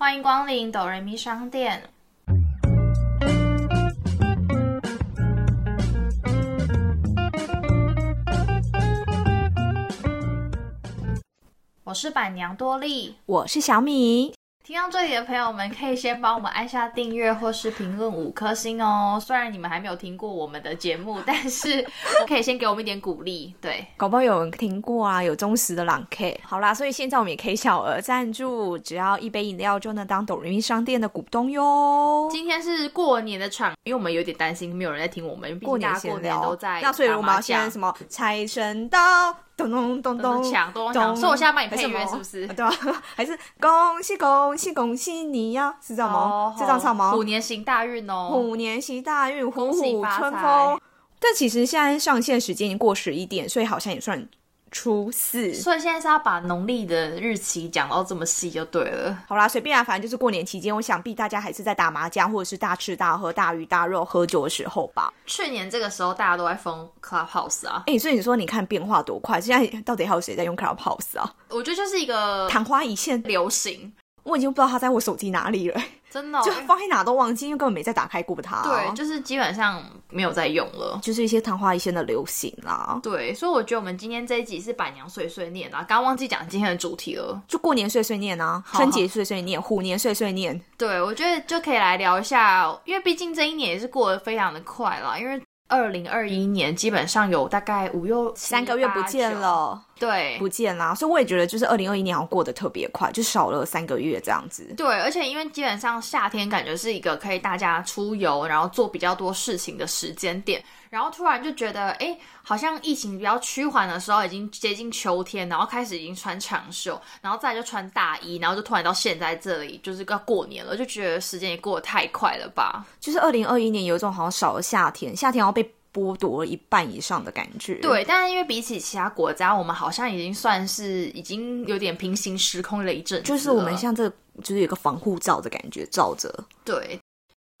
欢迎光临哆瑞咪商店。我是板娘多莉，我是小米。听到这里的朋友们，可以先帮我们按下订阅或是评论五颗星哦。虽然你们还没有听过我们的节目，但是可以先给我们一点鼓励。对，搞不好有人听过啊，有忠实的朗 K。好啦，所以现在我们也可以小额赞助，只要一杯饮料就能当抖音商店的股东哟。今天是过年的场，因为我们有点担心没有人在听我们，过年过年都在。那所以我们要先什么财神到。咚咚咚咚抢咚咚，所以我现在帮你配乐是不是？对啊，还是恭喜恭喜恭喜你呀？是这样吗？是这样唱吗？虎年行大运哦！虎年行大运，虎虎春风。但其实现在上线时间已经过十一点，所以好像也算。初四，所以现在是要把农历的日期讲到这么细就对了。好啦，随便啊，反正就是过年期间，我想必大家还是在打麻将或者是大吃大喝、大鱼大肉、喝酒的时候吧。去年这个时候大家都在封 Clubhouse 啊，哎，所以你说你看变化多快，现在到底还有谁在用 Clubhouse 啊？我觉得就是一个昙花一现流行。我已经不知道它在我手机哪里了，真的，就放在哪都忘记，因为根本没再打开过它。对，就是基本上没有在用了，就是一些昙花一现的流行啦。对，所以我觉得我们今天这一集是板娘碎碎念啊，刚忘记讲今天的主题了，就过年碎碎念啊，春节碎碎念，虎年碎碎念。对，我觉得就可以来聊一下，因为毕竟这一年也是过得非常的快了，因为。二零二一年基本上有大概五六三个月不见了，对，不见啦，所以我也觉得就是二零二一年好像过得特别快，就少了三个月这样子。对，而且因为基本上夏天感觉是一个可以大家出游，然后做比较多事情的时间点。然后突然就觉得，哎，好像疫情比较趋缓的时候，已经接近秋天，然后开始已经穿长袖，然后再就穿大衣，然后就突然到现在这里，就是要过年了，就觉得时间也过得太快了吧？就是二零二一年有一种好像少了夏天，夏天要被剥夺了一半以上的感觉。对，但是因为比起其他国家，我们好像已经算是已经有点平行时空了一阵，就是我们像这就是有个防护罩的感觉罩着。对。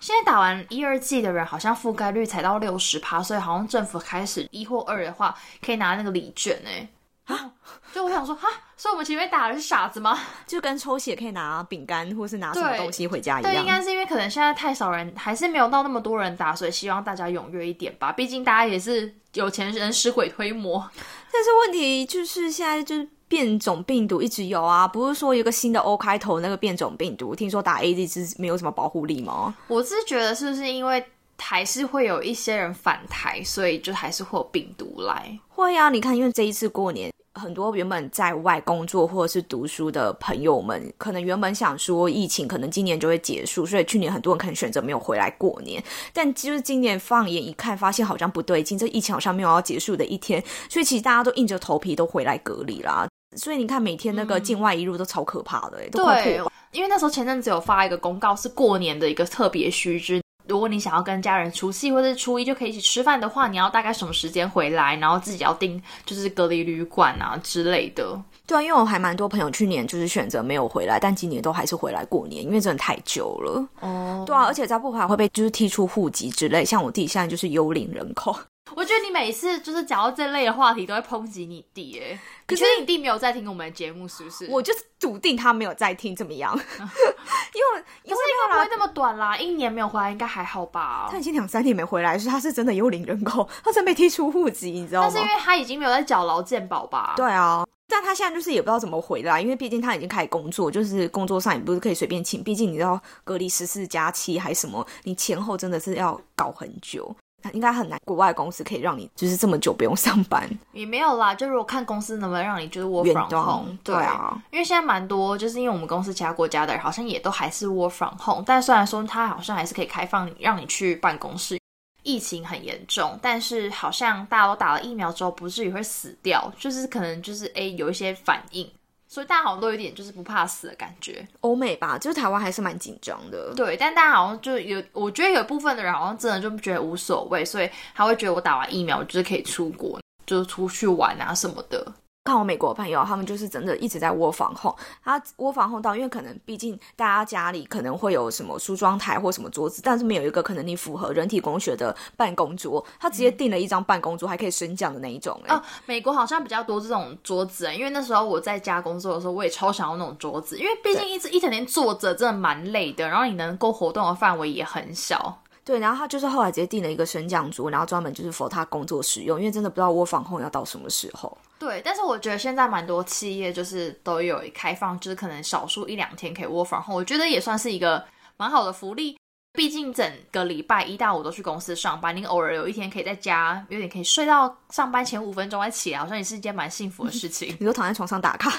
现在打完一二季的人好像覆盖率才到六十趴，所以好像政府开始一或二的话可以拿那个礼券哎啊！就我想说哈，所以我们前面打的是傻子吗？就跟抽血可以拿饼干或是拿什么东西回家一样。对，应该是因为可能现在太少人，还是没有到那么多人打，所以希望大家踊跃一点吧。毕竟大家也是有钱人使鬼推磨。但是问题就是现在就是。变种病毒一直有啊，不是说有个新的 O 开头那个变种病毒，听说打 A Z 是没有什么保护力吗？我是觉得是不是因为还是会有一些人反台，所以就还是会有病毒来？会啊，你看，因为这一次过年。很多原本在外工作或者是读书的朋友们，可能原本想说疫情可能今年就会结束，所以去年很多人可能选择没有回来过年。但就是今年放眼一看，发现好像不对劲，这疫情好像没有要结束的一天，所以其实大家都硬着头皮都回来隔离啦。所以你看，每天那个境外一路都超可怕的，哎，都快破。因为那时候前阵子有发一个公告，是过年的一个特别须知。如果你想要跟家人除夕或者初一就可以一起吃饭的话，你要大概什么时间回来？然后自己要订就是隔离旅馆啊之类的。对啊，因为我还蛮多朋友去年就是选择没有回来，但今年都还是回来过年，因为真的太久了。哦，对啊，而且在不回来会被就是踢出户籍之类。像我弟现在就是幽灵人口。我觉得你每次就是讲到这类的话题，都会抨击你弟。哎，可是你弟没有在听我们的节目，是不是？我就是笃定他没有在听，怎么样？因为因为应该不会那么短啦，一年没有回来应该还好吧？他已经两三年没回来，是他是真的幽灵人口，他真被踢出户籍，你知道吗？但是因为他已经没有在缴劳健保吧？对啊，但他现在就是也不知道怎么回来，因为毕竟他已经开始工作，就是工作上也不是可以随便请，毕竟你知道隔离十四加七还什么，你前后真的是要搞很久。应该很难，国外公司可以让你就是这么久不用上班，也没有啦。就如果看公司能不能让你就是 work from home，对啊，因为现在蛮多，就是因为我们公司其他国家的人好像也都还是 work from home，但虽然说他好像还是可以开放让你去办公室。疫情很严重，但是好像大家都打了疫苗之后，不至于会死掉，就是可能就是诶有一些反应。所以大家好像都有点就是不怕死的感觉，欧美吧，就是台湾还是蛮紧张的。对，但大家好像就有，我觉得有部分的人好像真的就觉得无所谓，所以他会觉得我打完疫苗就是可以出国，就是出去玩啊什么的。看我美国朋友，他们就是真的一直在窝房后，他窝房后到，因为可能毕竟大家家里可能会有什么梳妆台或什么桌子，但是没有一个可能你符合人体工学的办公桌，他直接订了一张办公桌，还可以升降的那一种。哦，美国好像比较多这种桌子，因为那时候我在家工作的时候，我也超想要那种桌子，因为毕竟一直一整天坐着真的蛮累的，然后你能够活动的范围也很小。对，然后他就是后来直接订了一个升降桌，然后专门就是 for 他工作使用，因为真的不知道窝房控要到什么时候。对，但是我觉得现在蛮多企业就是都有开放，就是可能少数一两天可以窝房后，我觉得也算是一个蛮好的福利。毕竟整个礼拜一到五都去公司上班，你偶尔有一天可以在家，有点可以睡到上班前五分钟再起来，好像也是一件蛮幸福的事情。你就躺在床上打卡？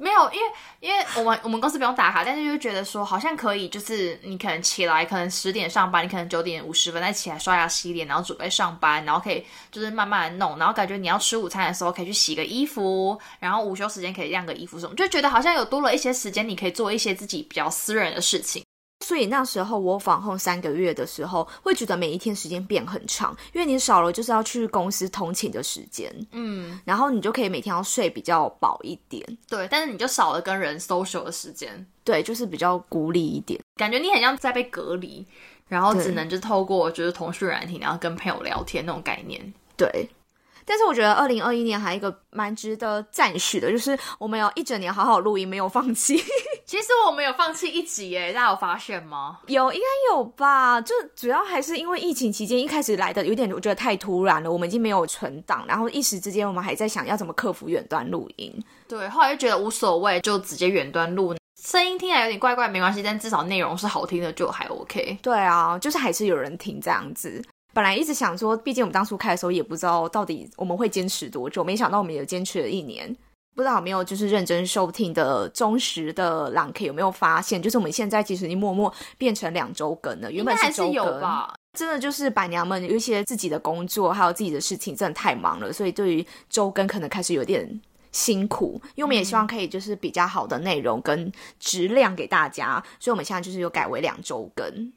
没有，因为因为我们我们公司不用打卡，但是就觉得说好像可以，就是你可能起来，可能十点上班，你可能九点五十分再起来刷牙洗脸，然后准备上班，然后可以就是慢慢弄，然后感觉你要吃午餐的时候可以去洗个衣服，然后午休时间可以晾个衣服什么，就觉得好像有多了一些时间，你可以做一些自己比较私人的事情。所以那时候我访后三个月的时候，会觉得每一天时间变很长，因为你少了就是要去公司通勤的时间，嗯，然后你就可以每天要睡比较饱一点，对，但是你就少了跟人 social 的时间，对，就是比较孤立一点，感觉你很像在被隔离，然后只能就透过就是通讯软体，然后跟朋友聊天那种概念，对。但是我觉得二零二一年还有一个蛮值得赞许的，就是我们有一整年好好录音，没有放弃。其实我们有放弃一集耶，大家有发现吗？有，应该有吧。就主要还是因为疫情期间一开始来的有点，我觉得太突然了，我们已经没有存档，然后一时之间我们还在想要怎么克服远端录音。对，后来就觉得无所谓，就直接远端录，声音听起来有点怪怪，没关系，但至少内容是好听的，就还 OK。对啊，就是还是有人听这样子。本来一直想说，毕竟我们当初开的时候也不知道到底我们会坚持多久，没想到我们也坚持了一年。不知道有没有就是认真收听的忠实的朗 K 有没有发现，就是我们现在其实已经默默变成两周更了，原本是周更。真的就是板娘们有一些自己的工作，还有自己的事情，真的太忙了，所以对于周更可能开始有点辛苦。因为我们也希望可以就是比较好的内容跟质量给大家，所以我们现在就是有改为两周更。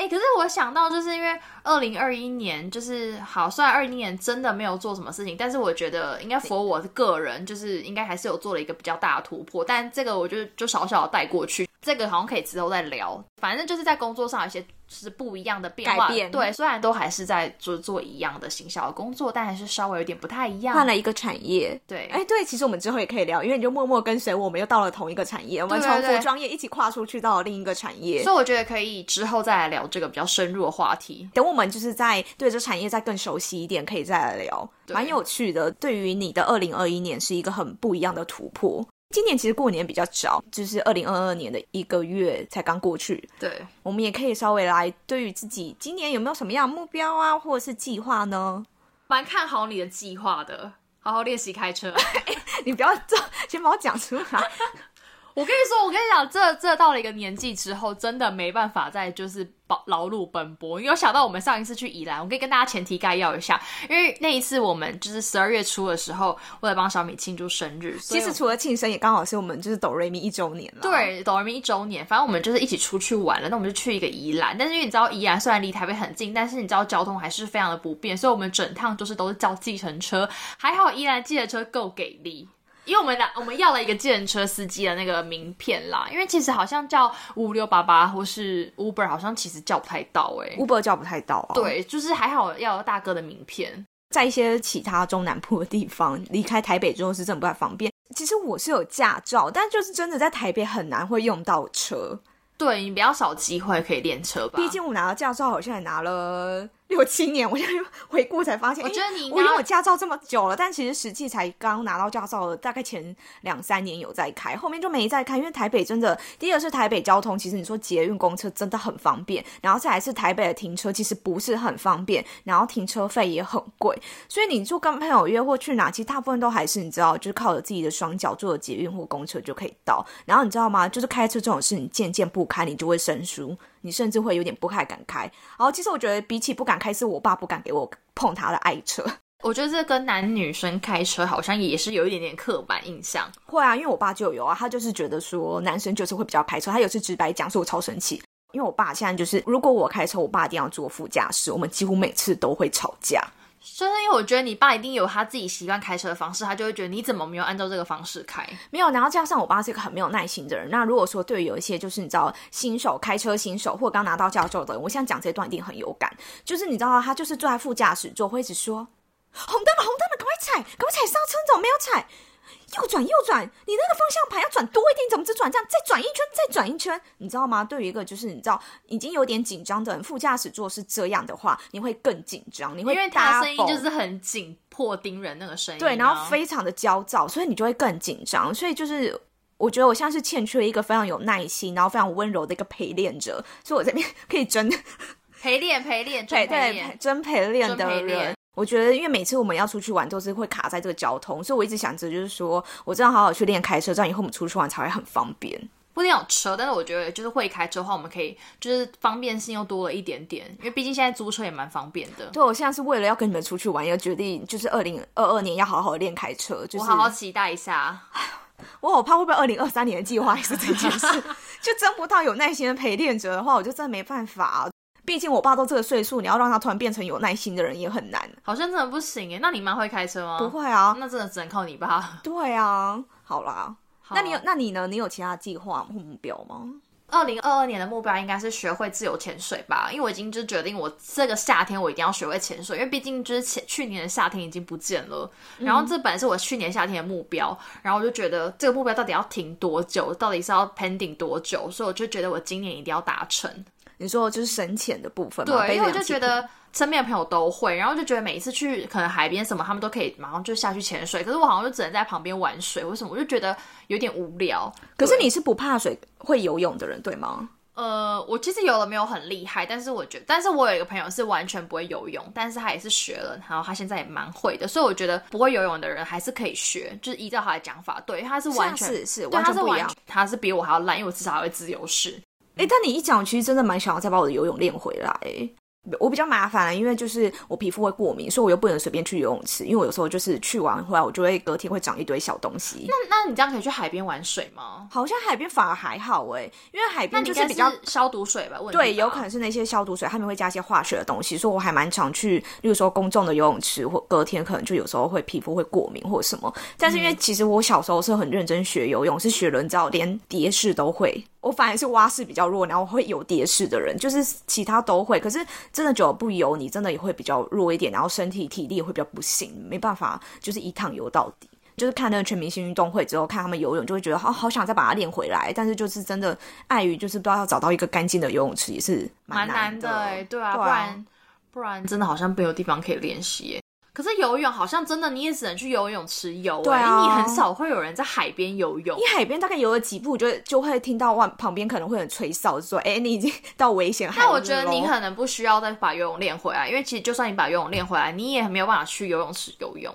哎，可是我想到，就是因为二零二一年，就是好，虽然二一年真的没有做什么事情，但是我觉得应该符合我的个人，就是应该还是有做了一个比较大的突破。但这个我就就少少的带过去，这个好像可以之后再聊。反正就是在工作上有些。是不一样的变化，对，虽然都还是在做做一样的行销工作，但还是稍微有点不太一样，换了一个产业。对，哎，对，其实我们之后也可以聊，因为你就默默跟随我们，又到了同一个产业，我们从服装业一起跨出去到了另一个产业，所以我觉得可以之后再来聊这个比较深入的话题。等我们就是在对这产业再更熟悉一点，可以再来聊，蛮有趣的。对于你的二零二一年是一个很不一样的突破。今年其实过年比较早，就是二零二二年的一个月才刚过去。对，我们也可以稍微来对于自己今年有没有什么样的目标啊，或者是计划呢？蛮看好你的计划的，好好练习开车。你不要这，先把我讲出来。我跟你说，我跟你讲，这这到了一个年纪之后，真的没办法再就是劳劳碌奔波。因为想到我们上一次去宜兰，我可以跟大家前提概要一下，因为那一次我们就是十二月初的时候，为了帮小米庆祝生日，其实除了庆生，也刚好是我们就是哆瑞咪一周年了。对，哆瑞咪一周年，反正我们就是一起出去玩了。那我们就去一个宜兰，但是因为你知道宜兰虽然离台北很近，但是你知道交通还是非常的不便，所以我们整趟就是都是叫计程车。还好宜兰计程车够给力。因为我们拿我们要了一个计程车司机的那个名片啦，因为其实好像叫五六八八或是 Uber，好像其实叫不太到哎，Uber 叫不太到啊。对，就是还好要大哥的名片，在一些其他中南部的地方，离开台北之后是真的不太方便。其实我是有驾照，但就是真的在台北很难会用到车。对你比较少机会可以练车吧，毕竟我拿到驾照好像也拿了。六七年，我现在回顾才发现，我觉得你我因为我驾照这么久了，但其实实际才刚拿到驾照的，大概前两三年有在开，后面就没再开。因为台北真的，第一个是台北交通，其实你说捷运公车真的很方便，然后再来是台北的停车其实不是很方便，然后停车费也很贵，所以你就跟朋友约或去哪，其实大部分都还是你知道，就是靠着自己的双脚坐捷运或公车就可以到。然后你知道吗？就是开车这种事，你渐渐不开，你就会生疏。你甚至会有点不太敢开，然后其实我觉得比起不敢开，是我爸不敢给我碰他的爱车。我觉得这跟男女生开车好像也是有一点点刻板印象。会啊，因为我爸就有啊，他就是觉得说男生就是会比较开车，他有次直白讲，说我超生气。因为我爸现在就是，如果我开车，我爸一定要坐副驾驶，我们几乎每次都会吵架。就是因为我觉得你爸一定有他自己习惯开车的方式，他就会觉得你怎么没有按照这个方式开？没有，然后加上我爸是一个很没有耐心的人。那如果说对于有一些就是你知道新手开车新手或刚拿到驾照的人，我现在讲这段一定很有感。就是你知道他就是坐在副驾驶座会一直说红灯了红灯了，赶快踩，赶快踩刹车，你怎么没有踩？右转右转，你那个方向盘要转多一点，你怎么只转这样？再转一圈，再转一圈，你知道吗？对于一个就是你知道已经有点紧张的人，副驾驶座是这样的话，你会更紧张，你会因为他声音就是很紧迫盯人那个声音，对，然后非常的焦躁，所以你就会更紧张。所以就是我觉得我现在是欠缺一个非常有耐心，然后非常温柔的一个陪练者，所以我这边可以真陪练陪练，对 对，真陪练的人。我觉得，因为每次我们要出去玩，都是会卡在这个交通，所以我一直想着，就是说我这样好好去练开车，这样以后我们出去玩才会很方便。不一定有车，但是我觉得就是会开车的话，我们可以就是方便性又多了一点点，因为毕竟现在租车也蛮方便的。对，我现在是为了要跟你们出去玩，要决定就是二零二二年要好好练开车，就是好好期待一下。我好怕会不会二零二三年的计划也是这件事，就真不到有耐心的陪练者的话，我就真的没办法。毕竟我爸都这个岁数，你要让他突然变成有耐心的人也很难。好像真的不行哎。那你妈会开车吗？不会啊，那真的只能靠你爸。对啊，好啦，那你有那你呢？你有其他计划或目标吗？二零二二年的目标应该是学会自由潜水吧，因为我已经就决定我这个夏天我一定要学会潜水，因为毕竟就是前去年的夏天已经不见了。然后这本来是我去年夏天的目标，然后我就觉得这个目标到底要停多久，到底是要 pending 多久，所以我就觉得我今年一定要达成。你说就是深浅的部分，对，因为我就觉得身边的朋友都会，然后就觉得每一次去可能海边什么，他们都可以马上就下去潜水，可是我好像就只能在旁边玩水，为什么？我就觉得有点无聊。可是你是不怕水、会游泳的人，对吗？呃，我其实游的没有很厉害，但是我觉得，但是我有一个朋友是完全不会游泳，但是他也是学了，然后他现在也蛮会的，所以我觉得不会游泳的人还是可以学，就是依照他的讲法，对，他是完全是是完全不一样，他是比我还要烂，因为我至少还会自由式。哎，但你一讲，其实真的蛮想要再把我的游泳练回来。我比较麻烦，因为就是我皮肤会过敏，所以我又不能随便去游泳池。因为我有时候就是去完回来，我就会隔天会长一堆小东西。那那你这样可以去海边玩水吗？好像海边反而还好哎，因为海边就是比较消毒水吧？对，有可能是那些消毒水，他们会加一些化学的东西。所以我还蛮常去，例如说公众的游泳池，或隔天可能就有时候会皮肤会过敏或什么。但是因为其实我小时候是很认真学游泳，是学人造，连蝶式都会。我反而是蛙式比较弱，然后会有蝶式的人，就是其他都会。可是真的久不游，你真的也会比较弱一点，然后身体体力也会比较不行，没办法，就是一趟游到底。就是看那个全明星运动会之后，看他们游泳，就会觉得好好想再把它练回来。但是就是真的碍于就是不知道要找到一个干净的游泳池也是蛮难的，对啊，不然不然真的好像没有地方可以练习。可是游泳好像真的你也只能去游泳池游，对啊，你很少会有人在海边游泳。你海边大概游了几步，就就会听到外旁边可能会很吹哨，说：“哎，你已经到危险海。”那我觉得你可能不需要再把游泳练回来，因为其实就算你把游泳练回来，你也没有办法去游泳池游泳。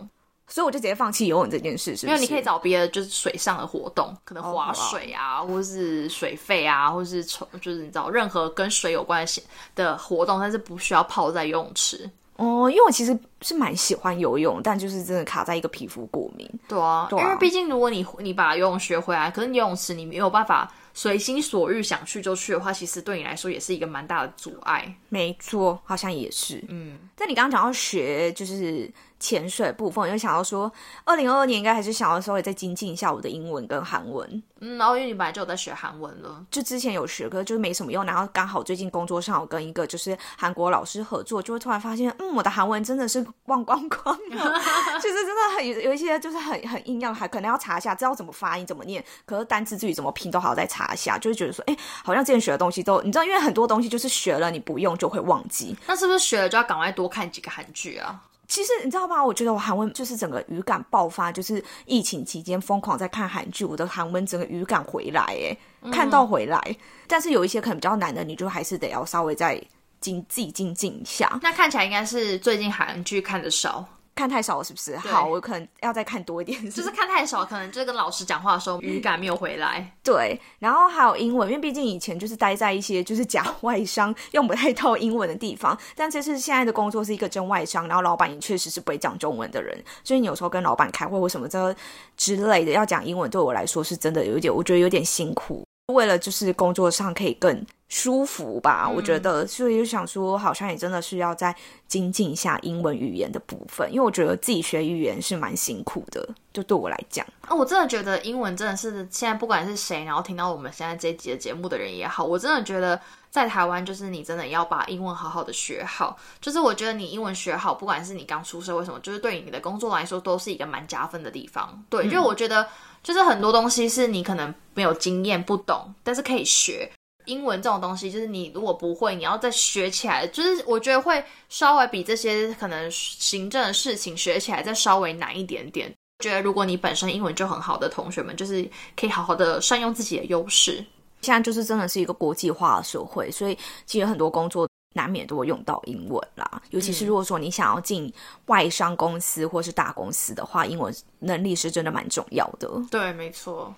所以我就直接放弃游泳这件事，是因为你可以找别的就是水上的活动，可能划水啊，或是水费啊，或是从就是你知道任何跟水有关系的活动，但是不需要泡在游泳池。哦，因为我其实是蛮喜欢游泳，但就是真的卡在一个皮肤过敏。对啊，因为毕竟如果你你把游泳学回来，可是游泳池你没有办法随心所欲想去就去的话，其实对你来说也是一个蛮大的阻碍。没错，好像也是。嗯，但你刚刚讲到学，就是。潜水部分，我就想要说，二零二二年应该还是想要稍微再精进一下我的英文跟韩文。嗯，然后因为你本来就有在学韩文了，就之前有学，可是就是没什么用。然后刚好最近工作上有跟一个就是韩国老师合作，就会突然发现，嗯，我的韩文真的是忘光光了，就是真的很有有一些就是很很硬要，还可能要查一下，知道怎么发音怎么念，可是单词至于怎么拼都好再查一下，就会觉得说，哎，好像之前学的东西都，你知道，因为很多东西就是学了你不用就会忘记。那是不是学了就要赶快多看几个韩剧啊？其实你知道吗？我觉得我韩文就是整个语感爆发，就是疫情期间疯狂在看韩剧，我的韩文整个语感回来，哎，看到回来。但是有一些可能比较难的，你就还是得要稍微再精自己精进一下。那看起来应该是最近韩剧看的少。看太少了是不是？好，我可能要再看多一点。就是看太少，可能就是跟老师讲话的时候语感没有回来。对，然后还有英文，因为毕竟以前就是待在一些就是假外商用不太到英文的地方，但这次现在的工作是一个真外商，然后老板也确实是不会讲中文的人，所以你有时候跟老板开会或什么这之类的要讲英文，对我来说是真的有点，我觉得有点辛苦。为了就是工作上可以更舒服吧，我觉得，所以就想说，好像也真的是要再精进一下英文语言的部分，因为我觉得自己学语言是蛮辛苦的，就对我来讲。哦，我真的觉得英文真的是现在不管是谁，然后听到我们现在这一集的节目的人也好，我真的觉得在台湾就是你真的要把英文好好的学好。就是我觉得你英文学好，不管是你刚出社会什么，就是对你的工作来说都是一个蛮加分的地方。对，因为我觉得就是很多东西是你可能没有经验不懂，但是可以学。英文这种东西，就是你如果不会，你要再学起来，就是我觉得会稍微比这些可能行政的事情学起来再稍微难一点点。觉得如果你本身英文就很好的同学们，就是可以好好的善用自己的优势。现在就是真的是一个国际化的社会，所以其实很多工作难免都会用到英文啦。尤其是如果说你想要进外商公司或是大公司的话，英文能力是真的蛮重要的。对，没错。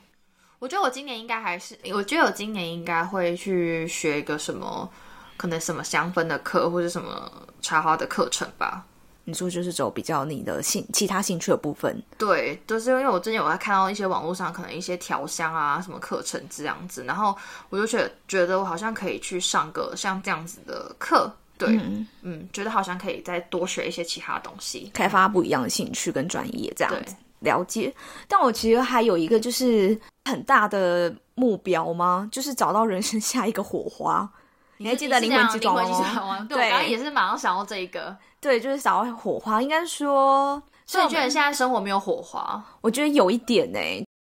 我觉得我今年应该还是，我觉得我今年应该会去学一个什么，可能什么香氛的课或者什么插花的课程吧。你说就是走比较你的兴其他兴趣的部分，对，就是因为我之前有在看到一些网络上可能一些调香啊什么课程这样子，然后我就觉得觉得我好像可以去上个像这样子的课，对，嗯，觉得好像可以再多学一些其他东西，开发不一样的兴趣跟专业这样子了解。但我其实还有一个就是很大的目标吗？就是找到人生下一个火花。你还记得灵魂之转吗？对，我刚刚也是马上想到这一个。对，就是想到火花。应该说，所以你觉得现在生活没有火花？我觉得有一点呢。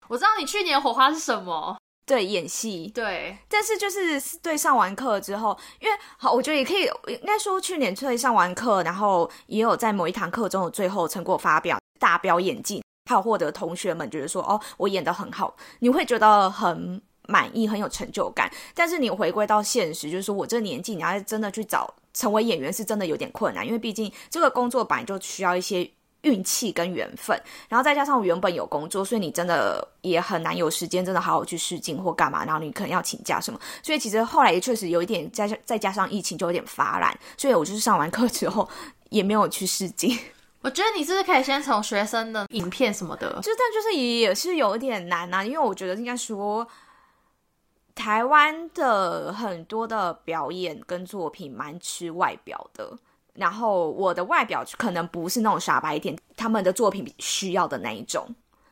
我知道你去年火花是什么？对，演戏。对，但是就是对上完课之后，因为好，我觉得也可以，应该说去年对上完课，然后也有在某一堂课中有最后成果发表，大表演技，还有获得同学们觉得说，哦，我演的很好，你会觉得很。满意很有成就感，但是你回归到现实，就是说我这个年纪，你要真的去找成为演员，是真的有点困难，因为毕竟这个工作本来就需要一些运气跟缘分，然后再加上我原本有工作，所以你真的也很难有时间真的好好去试镜或干嘛，然后你可能要请假什么，所以其实后来也确实有一点，再再加上疫情就有点发懒，所以我就是上完课之后也没有去试镜。我觉得你是不是可以先从学生的影片什么的，就但就是也是有点难啊，因为我觉得应该说。台湾的很多的表演跟作品蛮吃外表的，然后我的外表可能不是那种傻白甜，他们的作品需要的那一种，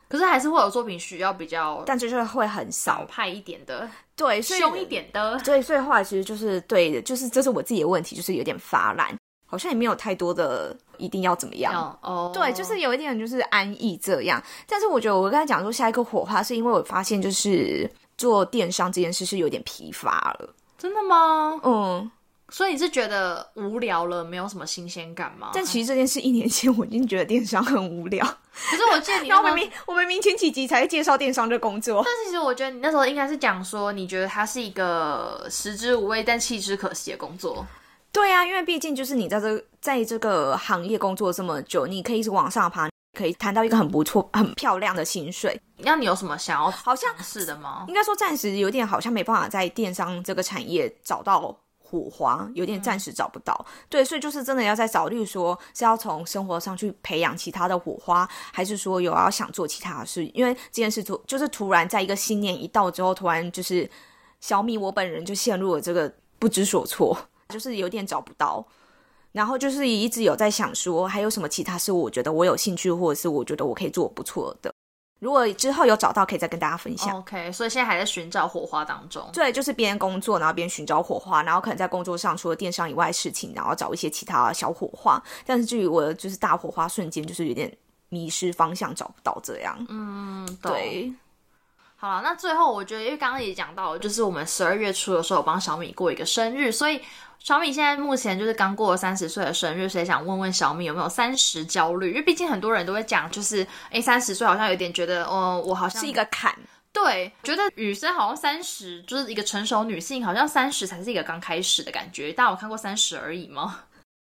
可是还是会有作品需要比较，但就是会很少派一点的，对，凶一点的，所以所以后来其实就是对的，就是这是我自己的问题，就是有点发懒，好像也没有太多的一定要怎么样哦，对，就是有一点就是安逸这样，但是我觉得我刚才讲说下一个火花，是因为我发现就是。做电商这件事是有点疲乏了，真的吗？嗯，所以你是觉得无聊了，没有什么新鲜感吗？但其实这件事一年前我已经觉得电商很无聊，可是我记得你 明明我明明前几集才介绍电商这工作，但是其实我觉得你那时候应该是讲说，你觉得它是一个食之无味但弃之可惜的工作。对啊，因为毕竟就是你在这在这个行业工作这么久，你可以一直往上爬。可以谈到一个很不错、很漂亮的薪水。那你有什么想要好像是的吗？应该说暂时有点好像没办法在电商这个产业找到火花，有点暂时找不到。对，所以就是真的要在找，例如说是要从生活上去培养其他的火花，还是说有要想做其他的事？因为这件事突就是突然在一个新年一到之后，突然就是小米我本人就陷入了这个不知所措，就是有点找不到。然后就是一直有在想说，还有什么其他事我觉得我有兴趣，或者是我觉得我可以做不错的。如果之后有找到，可以再跟大家分享。OK，所以现在还在寻找火花当中。对，就是边工作，然后边寻找火花，然后可能在工作上除了电商以外的事情，然后找一些其他小火花。但是至于我就是大火花瞬间，就是有点迷失方向，找不到这样。嗯，对。好了，那最后我觉得，因为刚刚也讲到，就是我们十二月初的时候，我帮小米过一个生日，所以。小米现在目前就是刚过了三十岁的生日，所以想问问小米有没有三十焦虑？因为毕竟很多人都会讲，就是哎，三十岁好像有点觉得，哦，我好像是一个坎。对，觉得女生好像三十就是一个成熟女性，好像三十才是一个刚开始的感觉。大家有看过三十而已吗？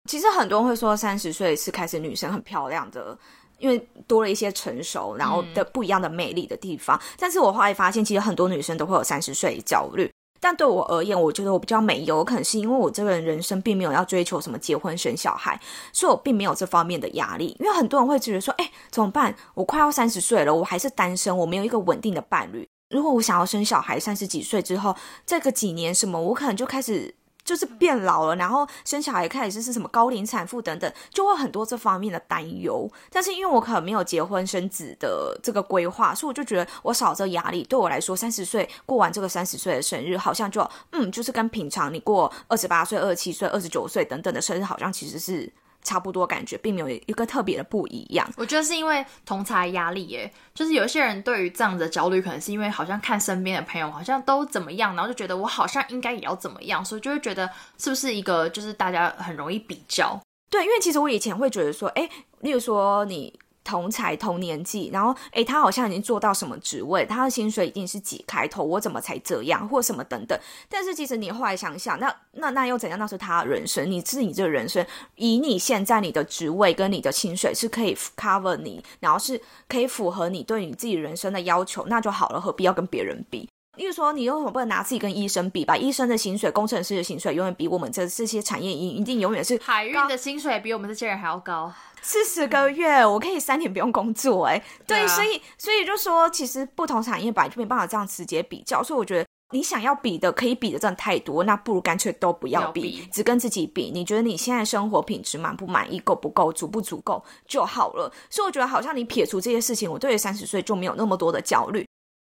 其实很多人会说三十岁是开始女生很漂亮的，因为多了一些成熟，然后的不一样的魅力的地方。但是我后来发现，其实很多女生都会有三十岁焦虑。但对我而言，我觉得我比较没有，可能是因为我这个人人生并没有要追求什么结婚生小孩，所以我并没有这方面的压力。因为很多人会觉得说，哎，怎么办？我快要三十岁了，我还是单身，我没有一个稳定的伴侣。如果我想要生小孩，三十几岁之后，这个几年什么，我可能就开始。就是变老了，然后生小孩开始是什么高龄产妇等等，就会很多这方面的担忧。但是因为我可能没有结婚生子的这个规划，所以我就觉得我少这压力。对我来说，三十岁过完这个三十岁的生日，好像就嗯，就是跟平常你过二十八岁、二十七岁、二十九岁等等的生日，好像其实是。差不多感觉，并没有一个特别的不一样。我觉得是因为同才压力耶，就是有一些人对于这样的焦虑，可能是因为好像看身边的朋友好像都怎么样，然后就觉得我好像应该也要怎么样，所以就会觉得是不是一个就是大家很容易比较。对，因为其实我以前会觉得说，哎，例如说你。同才同年纪，然后诶，他好像已经做到什么职位，他的薪水一定是几开头，我怎么才这样，或什么等等。但是其实你后来想想，那那那又怎样？那是他的人生，你是你这个人生，以你现在你的职位跟你的薪水是可以 cover 你，然后是可以符合你对你自己人生的要求，那就好了，何必要跟别人比？例如说，你为什么不能拿自己跟医生比？吧医生的薪水、工程师的薪水永远比我们这这些产业一一定永远是海运的薪水比我们这些人还要高。四十个月，我可以三年不用工作，哎，对，所以所以就说，其实不同产业本来就没办法这样直接比较，所以我觉得你想要比的，可以比的真的太多，那不如干脆都不要比，只跟自己比。你觉得你现在生活品质满不满意、够不够、足不足够就好了。所以我觉得好像你撇除这些事情，我对于三十岁就没有那么多的焦虑。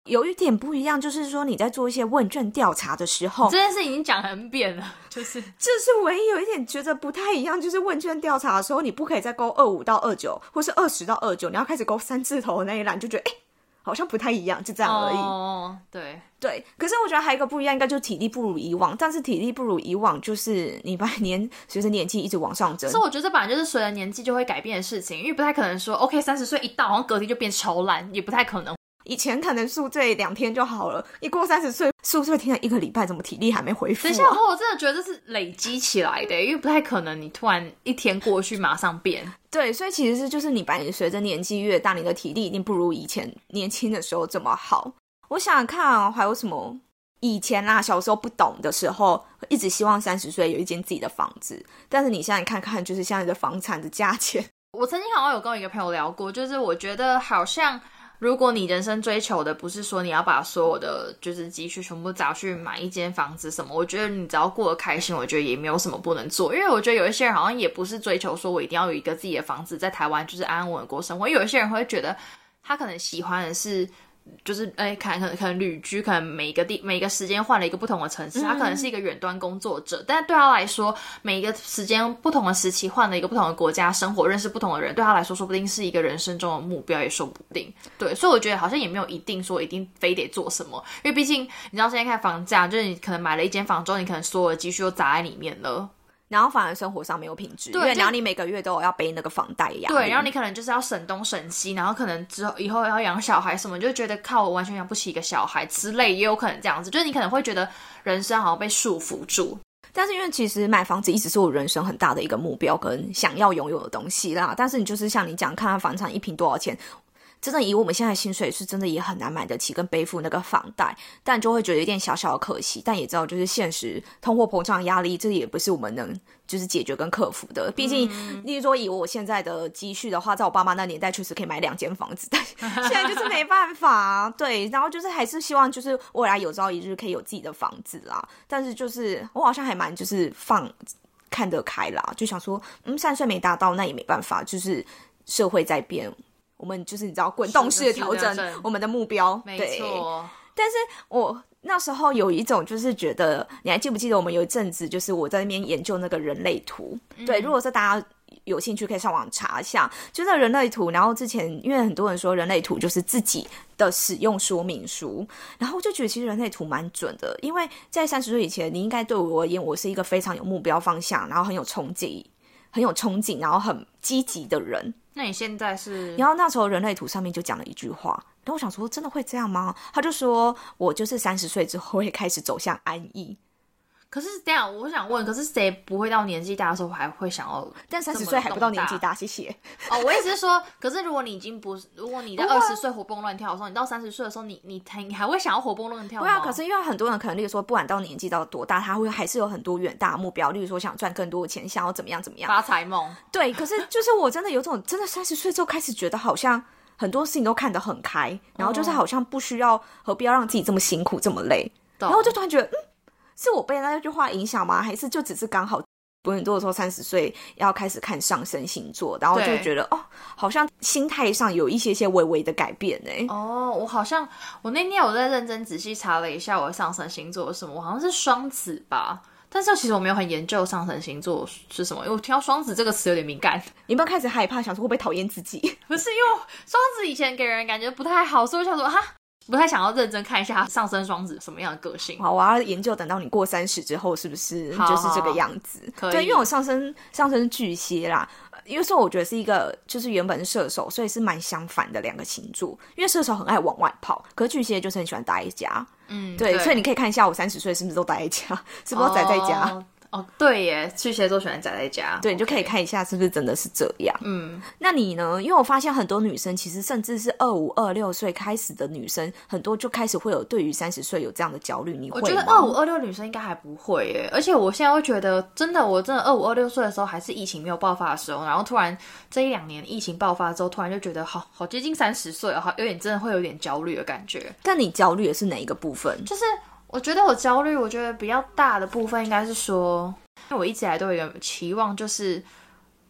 有一点不一样，就是说你在做一些问卷调查的时候，这件事已经讲很扁了，就是 这是唯一有一点觉得不太一样，就是问卷调查的时候，你不可以再勾二五到二九，或是二十到二九，你要开始勾三字头的那一栏，就觉得哎，好像不太一样，就这样而已。哦，对对。可是我觉得还有一个不一样，应该就是体力不如以往，但是体力不如以往，就是你把年随着年纪一直往上增。所以我觉得这本来就是随着年纪就会改变的事情，因为不太可能说 OK 三十岁一到，好像隔天就变超烂，也不太可能。以前可能宿醉两天就好了，一过三十岁宿醉听了一个礼拜，怎么体力还没恢复？等一下，我真的觉得这是累积起来的，因为不太可能你突然一天过去马上变。对，所以其实是就是你把你随着年纪越大，你的体力一定不如以前年轻的时候这么好。我想看还有什么？以前啦，小时候不懂的时候，一直希望三十岁有一间自己的房子，但是你现在看看，就是现在的房产的价钱。我曾经好像有跟我一个朋友聊过，就是我觉得好像。如果你人生追求的不是说你要把所有的就是积蓄全部砸去买一间房子什么，我觉得你只要过得开心，我觉得也没有什么不能做。因为我觉得有一些人好像也不是追求说我一定要有一个自己的房子在台湾就是安稳过生活，有一些人会觉得他可能喜欢的是。就是哎，看可能可能旅居，可能每个地每个时间换了一个不同的城市，他可能是一个远端工作者，但对他来说，每一个时间不同的时期换了一个不同的国家生活，认识不同的人，对他来说，说不定是一个人生中的目标，也说不定。对，所以我觉得好像也没有一定说一定非得做什么，因为毕竟你知道现在看房价，就是你可能买了一间房之后，你可能所有的积蓄都砸在里面了。然后反而生活上没有品质，对，然后你每个月都有要背那个房贷呀，对，然后你可能就是要省东省西，然后可能之后以后要养小孩什么，就觉得靠我完全养不起一个小孩之类，也有可能这样子，就是你可能会觉得人生好像被束缚住。但是因为其实买房子一直是我人生很大的一个目标跟想要拥有的东西啦。但是你就是像你讲，看看房产一平多少钱。真的以我们现在薪水，是真的也很难买得起跟背负那个房贷，但就会觉得有点小小的可惜。但也知道，就是现实通货膨胀压力，这也不是我们能就是解决跟克服的。毕竟，例如说以我现在的积蓄的话，在我爸妈那年代确实可以买两间房子，但现在就是没办法。对，然后就是还是希望就是未来有朝一日可以有自己的房子啦。但是就是我好像还蛮就是放看得开啦，就想说，嗯，三岁没达到那也没办法，就是社会在变。我们就是你知道滚动式的调整我们的目标，没错。但是我那时候有一种就是觉得，你还记不记得我们有一阵子就是我在那边研究那个人类图？对，如果是大家有兴趣可以上网查一下，就那人类图。然后之前因为很多人说人类图就是自己的使用说明书，然后我就觉得其实人类图蛮准的，因为在三十岁以前，你应该对我而言，我是一个非常有目标方向，然后很有憧憬、很有憧憬，然后很积极的人。那你现在是？然后那时候人类图上面就讲了一句话，然后我想说，真的会这样吗？他就说我就是三十岁之后会开始走向安逸。可是这样，我想问，可是谁不会到年纪大的时候还会想要？但三十岁还不到年纪大，谢谢。哦，我意思是说，可是如果你已经不是，如果你在二十岁活蹦乱跳的时候，你到三十岁的时候，你你还你还会想要活蹦乱跳吗？对啊，可是因为很多人可能，例如说，不管到年纪到多大，他会还是有很多远大目标，例如说想赚更多的钱，想要怎么样怎么样，发财梦。对，可是就是我真的有种，真的三十岁之后开始觉得好像很多事情都看得很开，然后就是好像不需要何必要让自己这么辛苦这么累，然后就突然觉得，嗯，是我被那句话影响吗？还是就只是刚好？很多的时候三十岁要开始看上升星座，然后就觉得哦，好像心态上有一些些微微的改变呢。哦，我好像我那天我在认真仔细查了一下我的上升星座是什么，我好像是双子吧。但是其实我没有很研究上升星座是什么，因为我听到双子这个词有点敏感。有没有开始害怕，想说会不会讨厌自己？不是，因为双子以前给人感觉不太好，所以我想说哈。不太想要认真看一下上升双子什么样的个性。好，我要研究，等到你过三十之后，是不是就是这个样子？对，因为我上升上升巨蟹啦，因为说我觉得是一个，就是原本是射手，所以是蛮相反的两个星座。因为射手很爱往外跑，可是巨蟹就是很喜欢待在家。嗯，对，所以你可以看一下我三十岁是不是都待在家，是不是都宅在家？哦，对耶，巨蟹座喜欢宅在家，对，你就可以看一下是不是真的是这样。嗯，那你呢？因为我发现很多女生其实甚至是二五二六岁开始的女生，很多就开始会有对于三十岁有这样的焦虑。你会我觉得二五二六女生应该还不会耶，而且我现在会觉得，真的，我真的二五二六岁的时候还是疫情没有爆发的时候，然后突然这一两年疫情爆发之后，突然就觉得好好接近三十岁，好有点真的会有点焦虑的感觉。但你焦虑的是哪一个部分？就是。我觉得我焦虑，我觉得比较大的部分应该是说，因为我一直以来都有一个期望，就是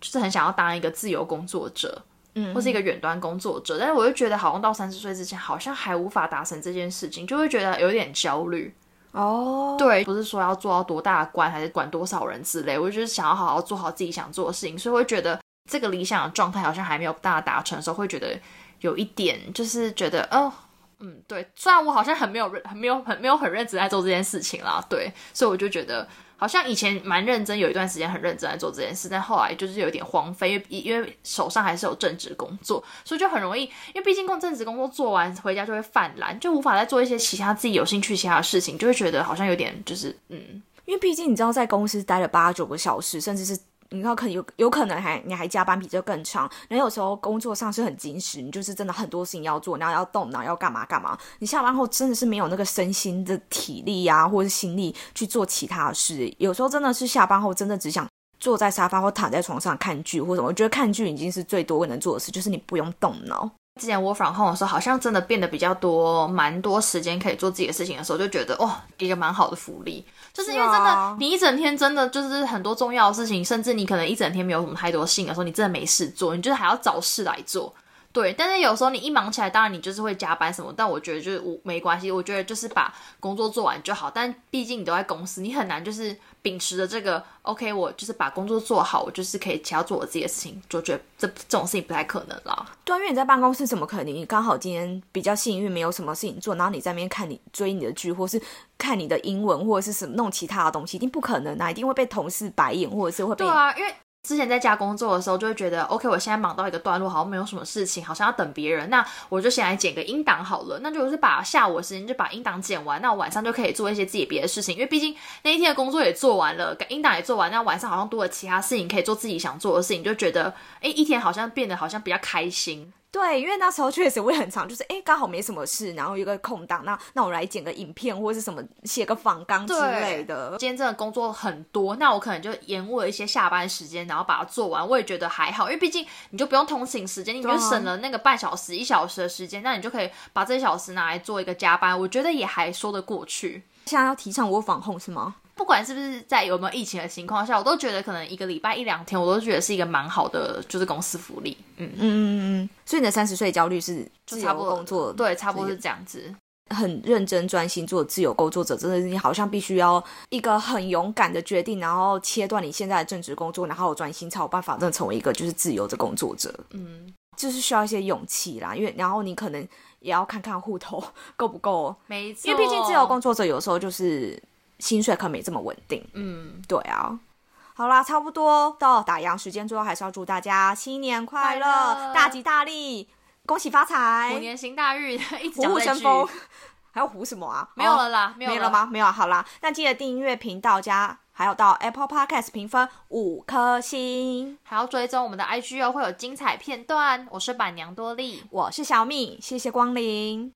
就是很想要当一个自由工作者，嗯，或是一个远端工作者，但是我又觉得好像到三十岁之前，好像还无法达成这件事情，就会觉得有点焦虑。哦，对，不是说要做到多大的官，还是管多少人之类，我就是想要好好做好自己想做的事情，所以会觉得这个理想的状态好像还没有大达成的时候，会觉得有一点就是觉得哦。嗯，对，虽然我好像很没有认，很没有很没有很认真在做这件事情啦，对，所以我就觉得好像以前蛮认真，有一段时间很认真在做这件事，但后来就是有点荒废，因为因为手上还是有正职工作，所以就很容易，因为毕竟工正职工作做完回家就会泛滥，就无法再做一些其他自己有兴趣其他的事情，就会觉得好像有点就是嗯，因为毕竟你知道在公司待了八九个小时，甚至是。你要，可能有有可能还你还加班比这更长，然后有时候工作上是很紧实，你就是真的很多事情要做，然后要动脑要干嘛干嘛。你下班后真的是没有那个身心的体力呀，或者是心力去做其他的事。有时候真的是下班后真的只想坐在沙发或躺在床上看剧或者我觉得看剧已经是最多能做的事，就是你不用动脑。之前我返 home 的时候，好像真的变得比较多，蛮多时间可以做自己的事情的时候，就觉得哇，一个蛮好的福利。就是因为真的，你一整天真的就是很多重要的事情，甚至你可能一整天没有什么太多信的时候，你真的没事做，你就是还要找事来做。对，但是有时候你一忙起来，当然你就是会加班什么，但我觉得就是我没关系，我觉得就是把工作做完就好。但毕竟你都在公司，你很难就是秉持着这个 OK，我就是把工作做好，我就是可以其他做我自己的事情，就觉得这这种事情不太可能了。对，因为你在办公室怎么可能？你刚好今天比较幸运，没有什么事情做，然后你在那边看你追你的剧，或是看你的英文，或者是什么弄其他的东西，一定不可能啊！一定会被同事白眼，或者是会被对啊，因为。之前在家工作的时候，就会觉得 OK，我现在忙到一个段落，好像没有什么事情，好像要等别人，那我就先来剪个音档好了。那就是把下午的时间就把音档剪完，那我晚上就可以做一些自己别的事情。因为毕竟那一天的工作也做完了，音档也做完，那晚上好像多了其他事情可以做自己想做的事情，就觉得哎，一天好像变得好像比较开心。对，因为那时候确实会很长，就是哎，刚好没什么事，然后有个空档，那那我来剪个影片或者是什么，写个访纲之类的。今天真的工作很多，那我可能就延误了一些下班时间，然后把它做完。我也觉得还好，因为毕竟你就不用通勤时间，你就省了那个半小时、一小时的时间，那你就可以把这一小时拿来做一个加班，我觉得也还说得过去。现在要提倡我防控是吗？不管是不是在有没有疫情的情况下，我都觉得可能一个礼拜一两天，我都觉得是一个蛮好的，就是公司福利。嗯嗯嗯嗯。所以你的三十岁焦虑是自由工作，对，差不多是这样子。很认真专心做自由工作者，真的是你好像必须要一个很勇敢的决定，然后切断你现在的正职工作，然后专心才有办法真的成为一个就是自由的工作者。嗯，就是需要一些勇气啦，因为然后你可能也要看看户头够不够，没错，因为毕竟自由工作者有时候就是。薪水可没这么稳定，嗯，对啊，好啦，差不多到打烊时间，最后还是要祝大家新年快乐，大吉大利，恭喜发财，虎年行大运，一虎虎生风，还要虎什么啊？没有了啦，没有了。吗？没有，好啦，那记得订阅频道加，还有到 Apple Podcast 评分五颗星，还要追踪我们的 IG 哦，会有精彩片段。我是板娘多莉，我是小米，谢谢光临。